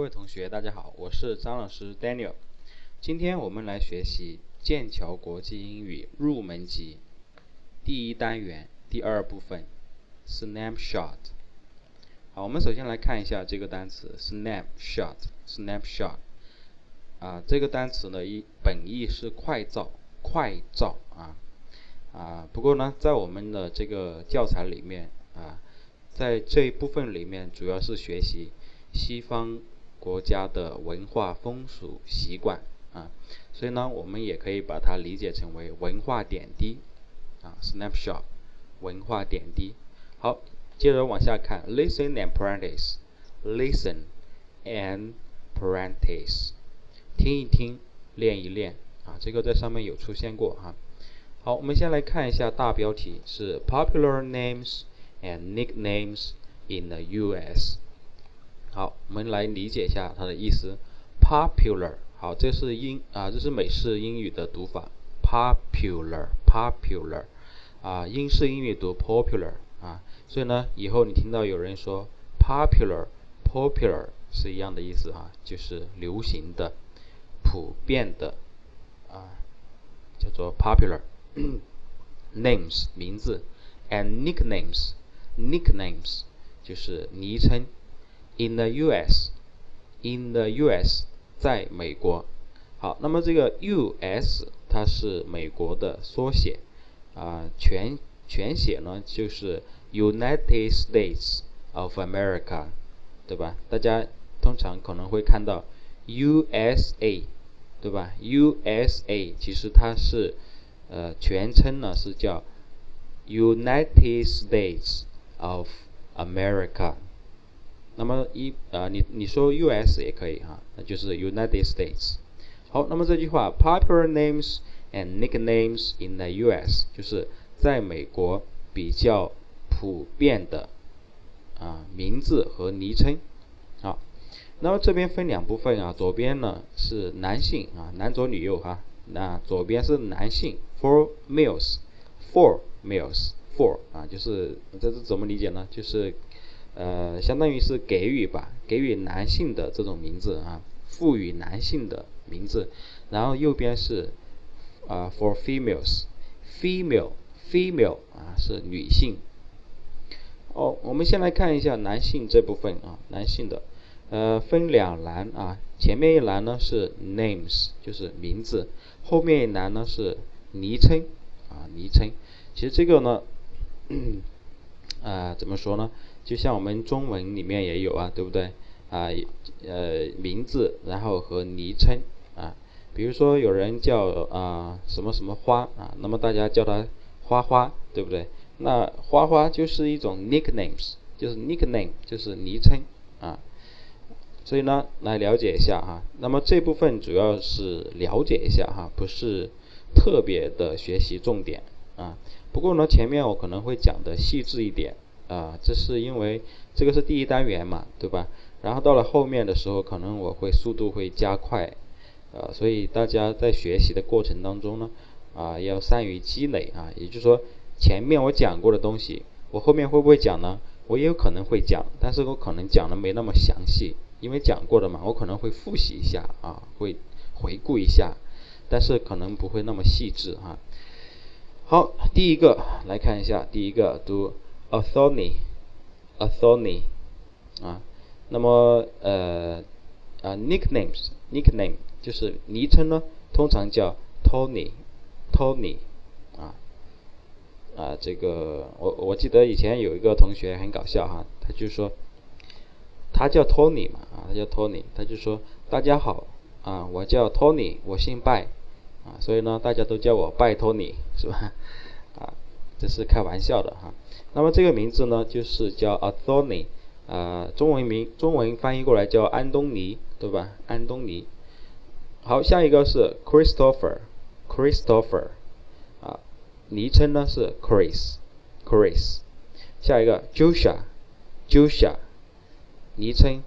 各位同学，大家好，我是张老师 Daniel。今天我们来学习剑桥国际英语入门级第一单元第二部分 Snapshot。好，我们首先来看一下这个单词 Snapshot，Snapshot。啊，这个单词呢，一本意是快照，快照啊啊。不过呢，在我们的这个教材里面啊，在这一部分里面，主要是学习西方。国家的文化风俗习惯啊，所以呢，我们也可以把它理解成为文化点滴啊，snapshot，文化点滴。好，接着往下看，listen and practice，listen and practice，听一听，练一练啊，这个在上面有出现过哈。好，我们先来看一下大标题是 popular names and nicknames in the U.S. 好，我们来理解一下它的意思。Popular，好，这是英啊，这是美式英语的读法。Popular，popular，啊，英式英语读 popular 啊，所以呢，以后你听到有人说 popular，popular 是一样的意思啊，就是流行的、普遍的啊，叫做 popular。Names 名字，and nicknames，nicknames 就是昵称。In the U.S. In the U.S. 在美国，好，那么这个 U.S. 它是美国的缩写，啊，全全写呢就是 United States of America，对吧？大家通常可能会看到 U.S.A. 对吧？U.S.A. 其实它是呃全称呢是叫 United States of America。那么一啊，你你说 U.S. 也可以哈，那就是 United States。好，那么这句话 popular names and nicknames in the U.S. 就是在美国比较普遍的啊名字和昵称。好，那么这边分两部分啊，左边呢是男性啊，男左女右哈。那左边是男性，for males，for males，for 啊，就是这是怎么理解呢？就是。呃，相当于是给予吧，给予男性的这种名字啊，赋予男性的名字。然后右边是啊，for females，female，female 啊是女性。哦，我们先来看一下男性这部分啊，男性的，呃，分两栏啊，前面一栏呢是 names，就是名字，后面一栏呢是昵称啊，昵称。其实这个呢，啊，怎么说呢？就像我们中文里面也有啊，对不对？啊，呃，名字，然后和昵称啊，比如说有人叫啊什么什么花啊，那么大家叫他花花，对不对？那花花就是一种 nicknames，就是 nickname，就是昵称啊。所以呢，来了解一下哈。那么这部分主要是了解一下哈，不是特别的学习重点啊。不过呢，前面我可能会讲的细致一点。啊，这是因为这个是第一单元嘛，对吧？然后到了后面的时候，可能我会速度会加快，呃，所以大家在学习的过程当中呢，啊，要善于积累啊。也就是说，前面我讲过的东西，我后面会不会讲呢？我也有可能会讲，但是我可能讲的没那么详细，因为讲过的嘛，我可能会复习一下啊，会回顾一下，但是可能不会那么细致哈。好，第一个来看一下，第一个读。Authority，authority，啊，那么呃啊，nicknames，nickname 就是昵称呢，通常叫 Tony，Tony，啊啊，这个我我记得以前有一个同学很搞笑哈，他就说他叫 Tony 嘛，啊，他叫 Tony，他就说大家好啊，我叫 Tony，我姓拜，啊，所以呢，大家都叫我拜 Tony，是吧？啊，这是开玩笑的哈。那么这个名字呢，就是叫 Anthony，啊，中文名中文翻译过来叫安东尼，对吧？安东尼。好，下一个是 Christopher，Christopher，啊，昵称呢是 Chris，Chris。下一个 Joshua，Joshua，昵称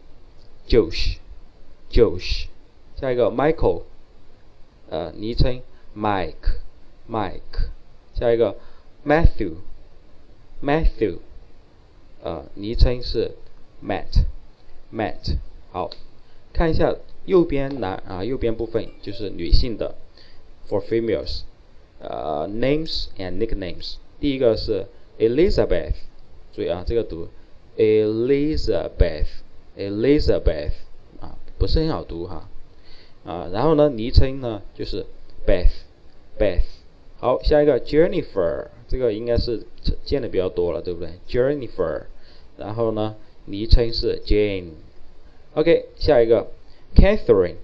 Josh，Josh。下一个 Michael，呃，昵称 Mike，Mike。下一个 Matthew。Matthew，呃，昵称是 Matt，Matt。好，看一下右边男啊，右边部分就是女性的，for females，呃，names and nicknames。第一个是 Elizabeth，注意啊，这个读 Elizabeth，Elizabeth 啊，不是很好读哈，啊，然后呢，昵称呢就是 Beth，Beth。好，下一个 Jennifer，这个应该是见的比较多了，对不对？Jennifer，然后呢，昵称是 Jane。OK，下一个 Catherine，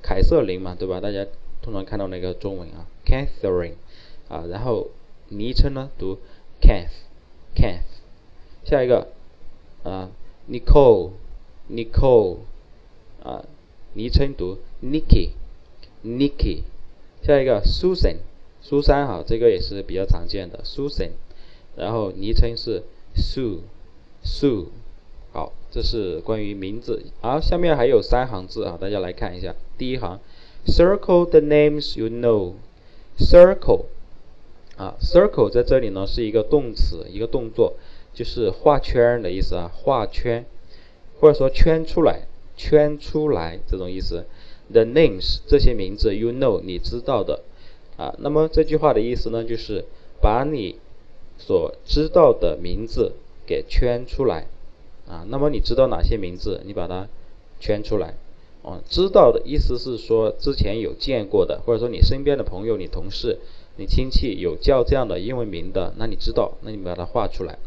凯瑟琳嘛，对吧？大家通常看到那个中文啊，Catherine，啊，然后昵称呢读 Cath，Cath。下一个啊，Nicole，Nicole，啊，昵称读 Nikki，Nikki。下一个 Susan，苏珊哈，这个也是比较常见的 Susan，然后昵称是 Sue，Sue。好，这是关于名字。好，下面还有三行字啊，大家来看一下。第一行，Circle the names you know。Circle，啊，Circle 在这里呢是一个动词，一个动作，就是画圈的意思啊，画圈，或者说圈出来，圈出来这种意思。The names 这些名字，you know 你知道的，啊，那么这句话的意思呢，就是把你所知道的名字给圈出来。啊，那么你知道哪些名字？你把它圈出来。哦，知道的意思是说之前有见过的，或者说你身边的朋友、你同事、你亲戚有叫这样的英文名的，那你知道，那你把它画出来。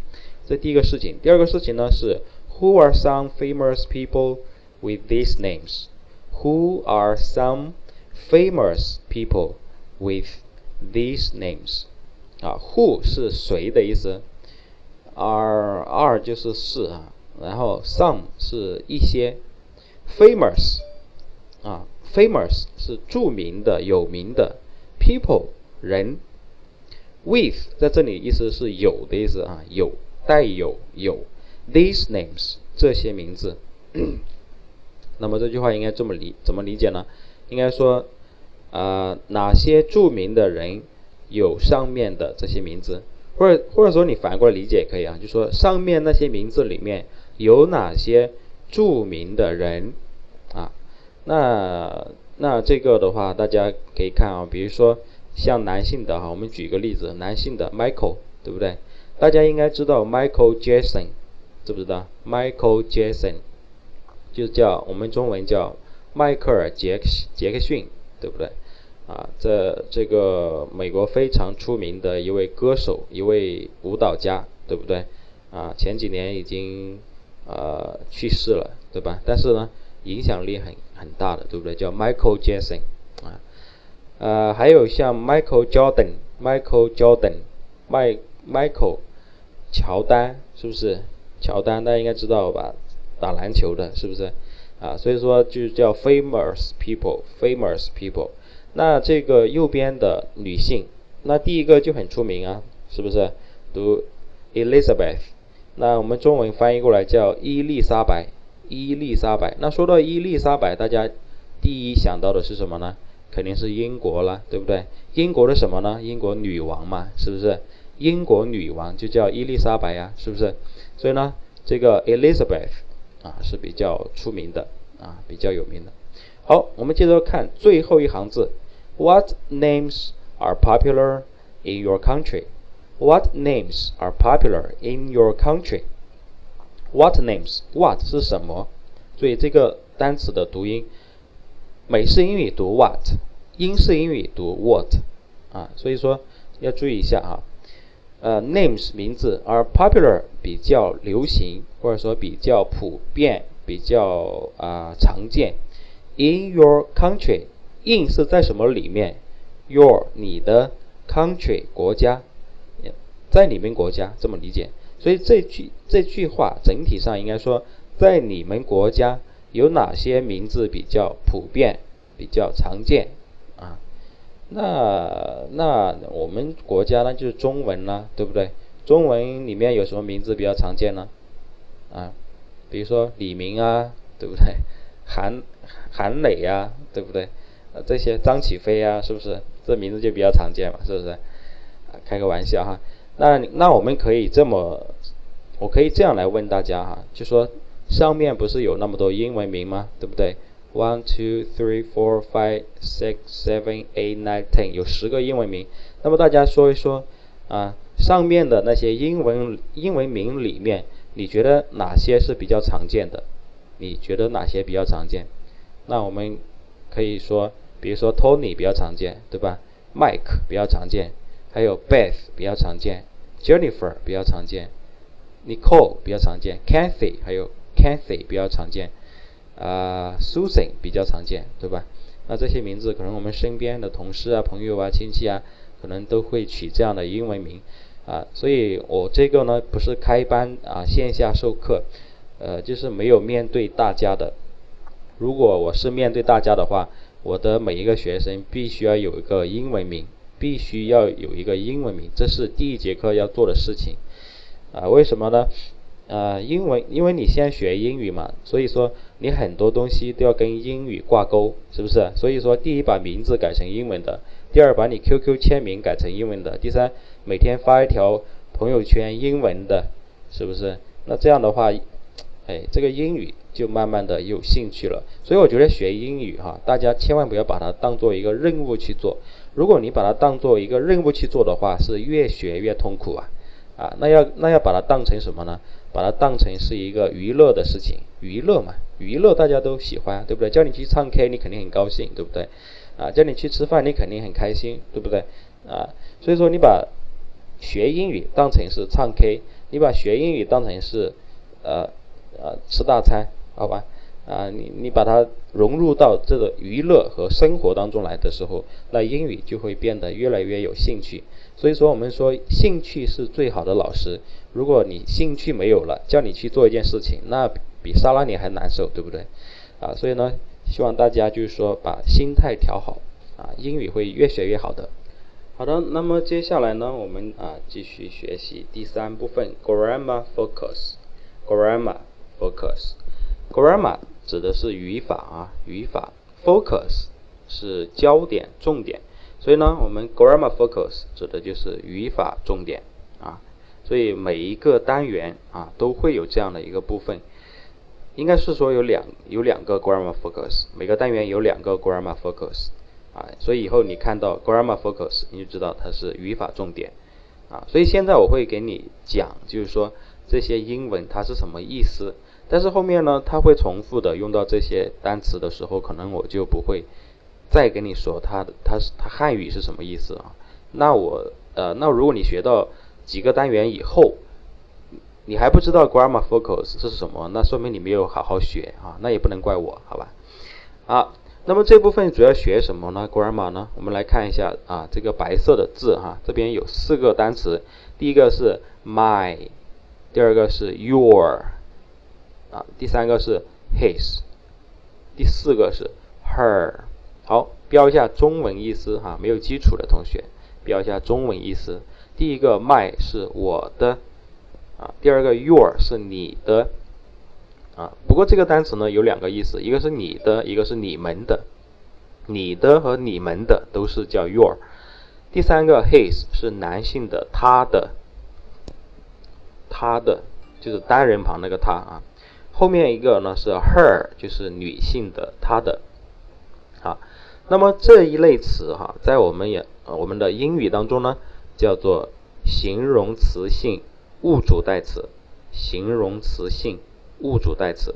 这第一个事情。第二个事情呢是，Who are some famous people with these names? Who are some famous people with these names? 啊，Who 是谁的意思？Are are 就是是啊。然后 some 是一些，famous 啊，famous 是著名的、有名的，people 人，with 在这里意思是有的意思啊，有带有有，these names 这些名字，那么这句话应该这么理怎么理解呢？应该说啊，哪些著名的人有上面的这些名字，或者或者说你反过来理解也可以啊，就说上面那些名字里面。有哪些著名的人啊？那那这个的话，大家可以看啊，比如说像男性的哈，我们举个例子，男性的 Michael，对不对？大家应该知道 Michael Jackson，知不知道？Michael Jackson 就叫我们中文叫迈克尔杰克杰克逊，对不对？啊，这这个美国非常出名的一位歌手，一位舞蹈家，对不对？啊，前几年已经。呃，去世了，对吧？但是呢，影响力很很大的，对不对？叫 Michael Jackson 啊，呃，还有像 Michael Jordan，Michael Jordan，迈 Michael 乔丹，是不是？乔丹大家应该知道吧？打篮球的，是不是？啊，所以说就叫 famous people，famous people。那这个右边的女性，那第一个就很出名啊，是不是？读 Elizabeth。那我们中文翻译过来叫伊丽莎白，伊丽莎白。那说到伊丽莎白，大家第一想到的是什么呢？肯定是英国了，对不对？英国的什么呢？英国女王嘛，是不是？英国女王就叫伊丽莎白呀，是不是？所以呢，这个 Elizabeth 啊是比较出名的啊，比较有名的。好，我们接着看最后一行字 ：What names are popular in your country？What names are popular in your country? What names? What 是什么？注意这个单词的读音，美式英语读 what，英式英语读 what，啊，所以说要注意一下啊。呃，names 名字，are popular 比较流行，或者说比较普遍，比较啊常见。In your in 是在什么里面？Your 你的 country 国家。在你们国家这么理解，所以这句这句话整体上应该说，在你们国家有哪些名字比较普遍、比较常见啊？那那我们国家呢就是中文啦，对不对？中文里面有什么名字比较常见呢？啊，比如说李明啊，对不对？韩韩磊呀，对不对？呃，这些张起飞啊，是不是？这名字就比较常见嘛，是不是？啊，开个玩笑哈。那那我们可以这么，我可以这样来问大家哈，就说上面不是有那么多英文名吗？对不对 one two three four five six seven eight nine ten 有十个英文名。那么大家说一说啊，上面的那些英文英文名里面，你觉得哪些是比较常见的？你觉得哪些比较常见？那我们可以说，比如说 Tony 比较常见，对吧？Mike 比较常见，还有 Beth 比较常见，Jennifer 比较常见，Nicole 比较常见，Kathy 还有 Kathy 比较常见，啊，Susan 比较常见，对吧？那这些名字可能我们身边的同事啊、朋友啊、亲戚啊，可能都会取这样的英文名，啊，所以我这个呢不是开班啊线下授课，呃，就是没有面对大家的。如果我是面对大家的话，我的每一个学生必须要有一个英文名，必须要有一个英文名，这是第一节课要做的事情。啊，为什么呢？呃，英文，因为你先学英语嘛，所以说你很多东西都要跟英语挂钩，是不是？所以说，第一把名字改成英文的，第二把你 QQ 签名改成英文的，第三每天发一条朋友圈英文的，是不是？那这样的话，哎，这个英语。就慢慢的有兴趣了，所以我觉得学英语哈，大家千万不要把它当做一个任务去做。如果你把它当做一个任务去做的话，是越学越痛苦啊！啊，那要那要把它当成什么呢？把它当成是一个娱乐的事情，娱乐嘛，娱乐大家都喜欢，对不对？叫你去唱 K，你肯定很高兴，对不对？啊，叫你去吃饭，你肯定很开心，对不对？啊，所以说你把学英语当成是唱 K，你把学英语当成是呃呃吃大餐。好吧，啊，你你把它融入到这个娱乐和生活当中来的时候，那英语就会变得越来越有兴趣。所以说，我们说兴趣是最好的老师。如果你兴趣没有了，叫你去做一件事情，那比杀了你还难受，对不对？啊，所以呢，希望大家就是说把心态调好，啊，英语会越学越好的。好的，那么接下来呢，我们啊继续学习第三部分，grammar focus，grammar focus。Grammar 指的是语法啊，语法。Focus 是焦点、重点。所以呢，我们 Grammar focus 指的就是语法重点啊。所以每一个单元啊都会有这样的一个部分，应该是说有两有两个 Grammar focus，每个单元有两个 Grammar focus 啊。所以以后你看到 Grammar focus，你就知道它是语法重点啊。所以现在我会给你讲，就是说这些英文它是什么意思。但是后面呢，它会重复的用到这些单词的时候，可能我就不会再跟你说它它是它汉语是什么意思啊？那我呃，那如果你学到几个单元以后，你还不知道 grammar focus 是什么，那说明你没有好好学啊，那也不能怪我，好吧？好，那么这部分主要学什么呢？grammar 呢？我们来看一下啊，这个白色的字哈，这边有四个单词，第一个是 my，第二个是 your。啊，第三个是 his，第四个是 her。好，标一下中文意思哈，没有基础的同学标一下中文意思。第一个 my 是我的，啊，第二个 your 是你的，啊，不过这个单词呢有两个意思，一个是你的，一个是你们的，你的和你们的都是叫 your。第三个 his 是男性的，他的，他的就是单人旁那个他啊。后面一个呢是 her，就是女性的她的，啊，那么这一类词哈，在我们也我们的英语当中呢，叫做形容词性物主代词，形容词性物主代词，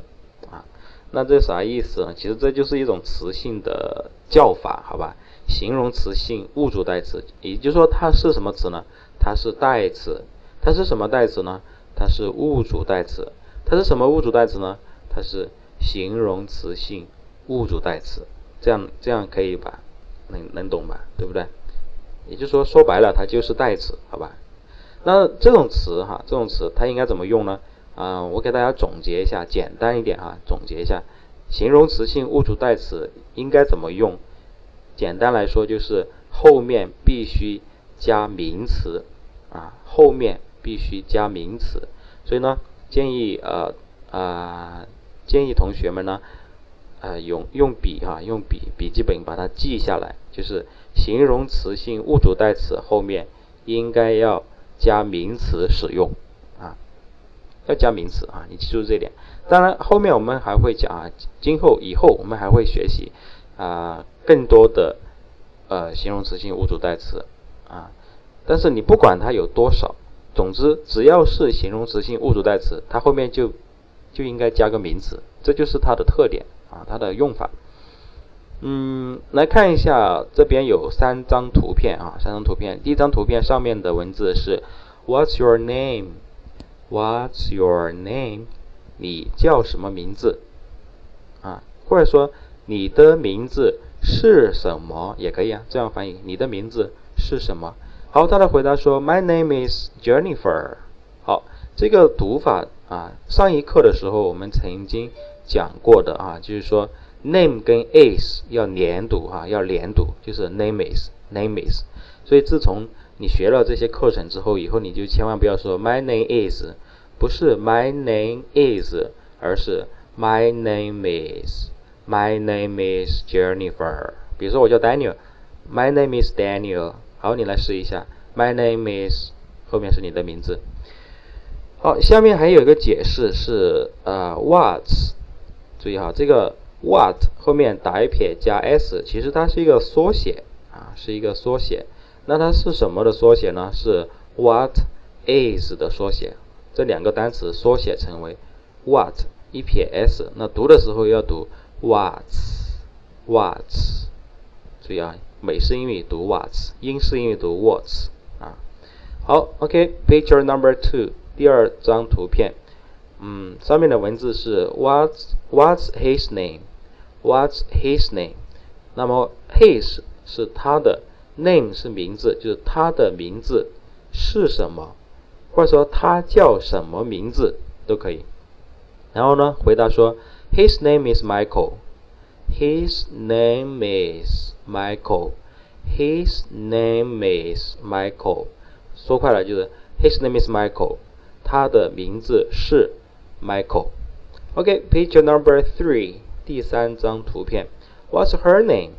啊，那这啥意思呢？其实这就是一种词性的叫法，好吧？形容词性物主代词，也就是说它是什么词呢？它是代词，它是什么代词呢？它是物主代词。它是什么物主代词呢？它是形容词性物主代词，这样这样可以吧？能能懂吧？对不对？也就是说，说白了，它就是代词，好吧？那这种词哈，这种词它应该怎么用呢？啊，我给大家总结一下，简单一点哈，总结一下，形容词性物主代词应该怎么用？简单来说就是后面必须加名词啊，后面必须加名词，所以呢。建议呃啊，建议同学们呢，呃用用笔哈，用笔笔记本把它记下来，就是形容词性物主代词后面应该要加名词使用啊，要加名词啊，你记住这点。当然后面我们还会讲啊，今后以后我们还会学习啊更多的呃形容词性物主代词啊，但是你不管它有多少，总之只要是形容词性物主代词，它后面就就应该加个名词，这就是它的特点啊，它的用法。嗯，来看一下，这边有三张图片啊，三张图片。第一张图片上面的文字是 What's your name? What's your name? 你叫什么名字？啊，或者说你的名字是什么也可以啊，这样翻译。你的名字是什么？好，他的回答说 My name is Jennifer。好，这个读法啊，上一课的时候我们曾经讲过的啊，就是说。name 跟 is 要连读哈，要连读，就是 name is name is。所以自从你学了这些课程之后，以后你就千万不要说 my name is，不是 my name is，而是 my name is，my name is Jennifer。比如说我叫 Daniel，my name is Daniel。好，你来试一下，my name is 后面是你的名字。好，下面还有一个解释是呃 what，注意哈，这个。What 后面打一撇加 s，其实它是一个缩写啊，是一个缩写。那它是什么的缩写呢？是 What is 的缩写。这两个单词缩写成为 What 一撇 s，那读的时候要读 what's，what's，。注意啊，美式英语读 What，英式英语读 What 啊。好，OK，Picture number two，第二张图片。嗯，上面的文字是 What's What's his name？What's his name？那么 his 是他的，name 是名字，就是他的名字是什么，或者说他叫什么名字都可以。然后呢，回答说 His name is Michael。His name is Michael。His name is Michael。说快了就是 His name is Michael。他的名字是 Michael。OK，picture number three。第三张图片，What's her name？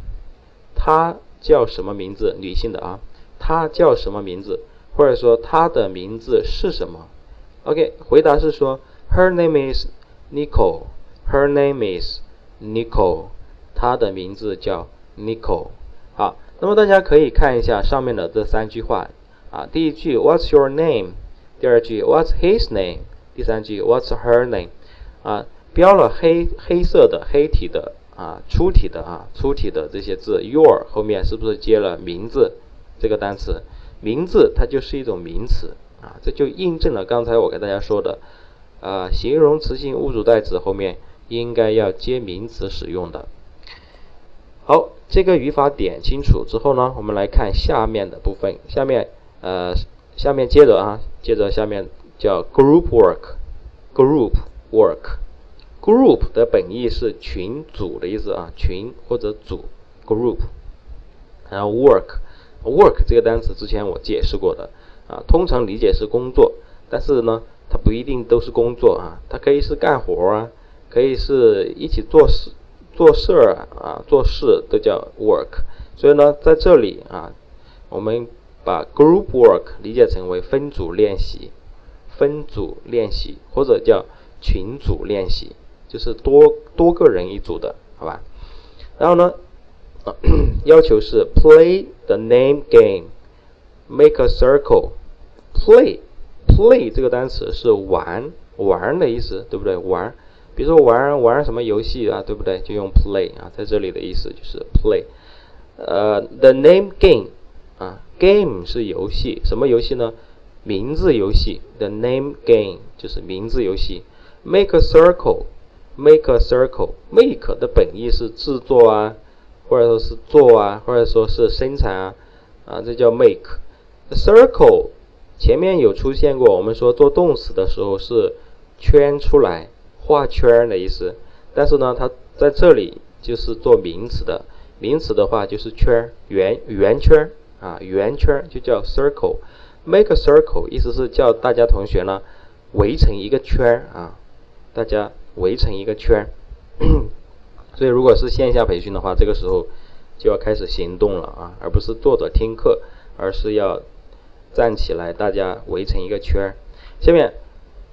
她叫什么名字？女性的啊，她叫什么名字？或者说她的名字是什么？OK，回答是说，Her name is Nicole。Her name is Nicole。 他的名字叫 Nicole。好，那么大家可以看一下上面的这三句话啊。第一句，What's your name？第二句，What's his name？第三句，What's her name？啊。标了黑黑色的黑体的啊粗体的啊粗体的这些字，your 后面是不是接了名字这个单词？名字它就是一种名词啊，这就印证了刚才我给大家说的啊，形容词性物主代词后面应该要接名词使用的。好，这个语法点清楚之后呢，我们来看下面的部分。下面呃下面接着啊，接着下面叫 group work，group work。Group 的本意是群组的意思啊，群或者组，group。然后 work，work 这个单词之前我解释过的啊，通常理解是工作，但是呢，它不一定都是工作啊，它可以是干活啊，可以是一起做事、做事儿啊，做事都叫 work。所以呢，在这里啊，我们把 group work 理解成为分组练习、分组练习或者叫群组练习。就是多多个人一组的，好吧？然后呢，要求是 play the name game，make a circle。play，play 这个单词是玩玩的意思，对不对？玩，比如说玩玩什么游戏啊，对不对？就用 play 啊，在这里的意思就是 play。呃，the name game 啊，game 是游戏，什么游戏呢？名字游戏。the name game 就是名字游戏。make a circle。Make a circle. Make 的本意是制作啊，或者说是做啊，或者说是生产啊，啊，这叫 make. Circle 前面有出现过，我们说做动词的时候是圈出来，画圈的意思。但是呢，它在这里就是做名词的，名词的话就是圈，圆圆圈啊，圆圈就叫 circle. Make a circle 意思是叫大家同学呢围成一个圈啊，大家。围成一个圈，所以如果是线下培训的话，这个时候就要开始行动了啊，而不是坐着听课，而是要站起来，大家围成一个圈。下面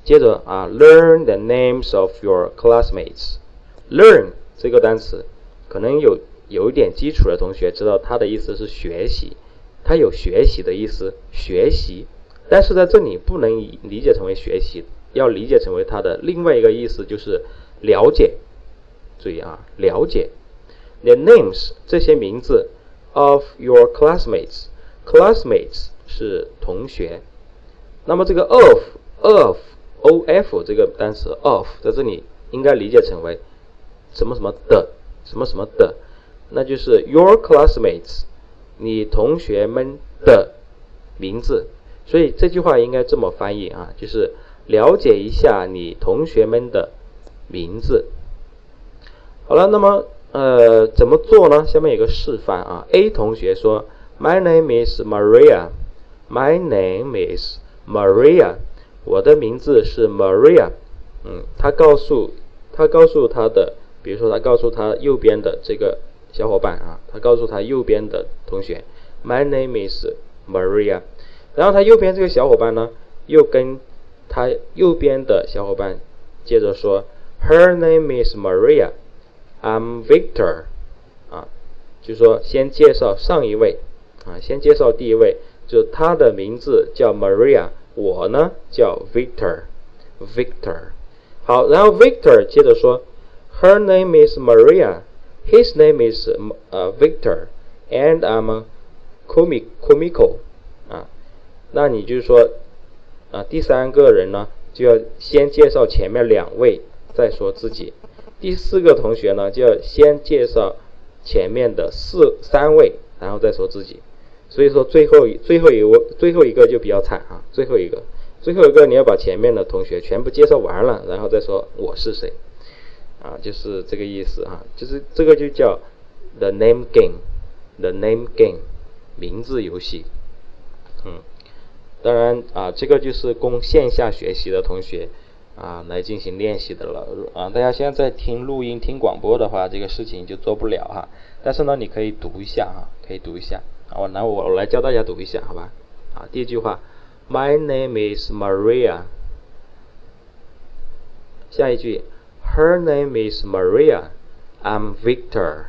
接着啊，learn the names of your classmates。learn 这个单词，可能有有一点基础的同学知道它的意思是学习，它有学习的意思，学习。但是在这里不能理解成为学习，要理解成为它的另外一个意思就是了解。注意啊，了解。The names 这些名字 of your classmates，classmates 是同学。那么这个 of of o f 这个单词 of 在这里应该理解成为什么什么的什么什么的，那就是 your classmates，你同学们的名字。所以这句话应该这么翻译啊，就是了解一下你同学们的名字。好了，那么呃怎么做呢？下面有个示范啊。A 同学说：“My name is Maria. My name is Maria. 我的名字是 Maria。”嗯，他告诉他告诉他的，比如说他告诉他右边的这个小伙伴啊，他告诉他右边的同学：“My name is Maria。”然后他右边这个小伙伴呢，又跟他右边的小伙伴接着说：“Her name is Maria. I'm Victor。”啊，就说先介绍上一位啊，先介绍第一位，就他的名字叫 Maria，我呢叫 Victor，Victor。好，然后 Victor 接着说：“Her name is Maria. His name is 呃 Victor. And i'm comic comic 啊。”那你就是说，啊，第三个人呢，就要先介绍前面两位，再说自己。第四个同学呢，就要先介绍前面的四三位，然后再说自己。所以说最后最后一位最后一个就比较惨啊，最后一个最后一个你要把前面的同学全部介绍完了，然后再说我是谁，啊，就是这个意思啊，就是这个就叫 the name game，the name game，名字游戏，嗯。当然啊，这个就是供线下学习的同学啊来进行练习的了啊。大家现在听录音、听广播的话，这个事情就做不了哈。但是呢，你可以读一下哈，可以读一下。我来，我来教大家读一下，好吧？啊，第一句话，My name is Maria。下一句，Her name is Maria。I'm Victor。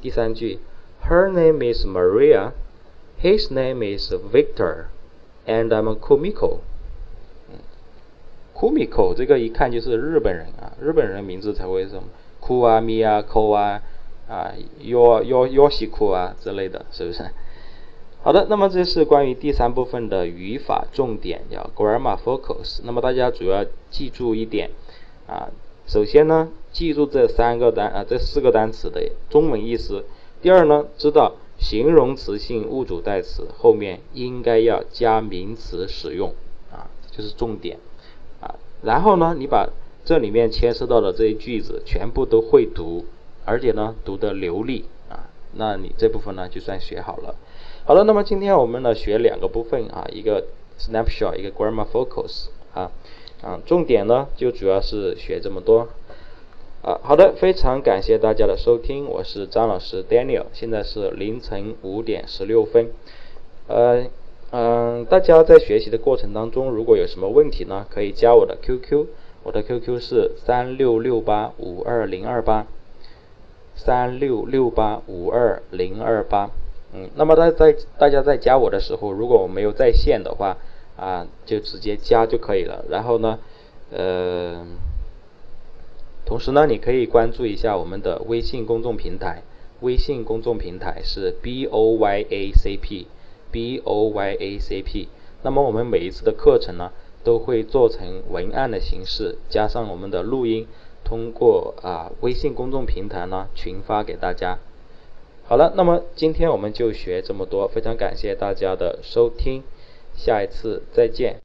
第三句，Her name is Maria。His name is Victor。And I'm Kumiko。Kumiko 这个一看就是日本人啊，日本人名字才会什么 Ku 啊、Mi 啊、Ko 啊、 啊 Yo Yo yo 西库啊之类的，是不是？好的，那么这是关于第三部分的语法重点，叫 Grammar Focus。那么大家主要记住一点啊，首先呢，记住这三个单啊，这四个单词的中文意思。第二呢，知道。形容词性物主代词后面应该要加名词使用啊，这是重点啊。然后呢，你把这里面牵涉到的这些句子全部都会读，而且呢读得流利啊，那你这部分呢就算学好了。好了，那么今天我们呢学两个部分啊，一个 snapshot，一个 grammar focus 啊啊，重点呢就主要是学这么多。啊，好的，非常感谢大家的收听，我是张老师 Daniel，现在是凌晨五点十六分，呃，嗯，大家在学习的过程当中，如果有什么问题呢，可以加我的 QQ，我的 QQ 是三六六八五二零二八，三六六八五二零二八，嗯，那么在在大家在加我的时候，如果我没有在线的话，啊，就直接加就可以了，然后呢，呃。同时呢，你可以关注一下我们的微信公众平台。微信公众平台是 B O Y A C P，B O Y A C P。那么我们每一次的课程呢，都会做成文案的形式，加上我们的录音，通过啊微信公众平台呢群发给大家。好了，那么今天我们就学这么多，非常感谢大家的收听，下一次再见。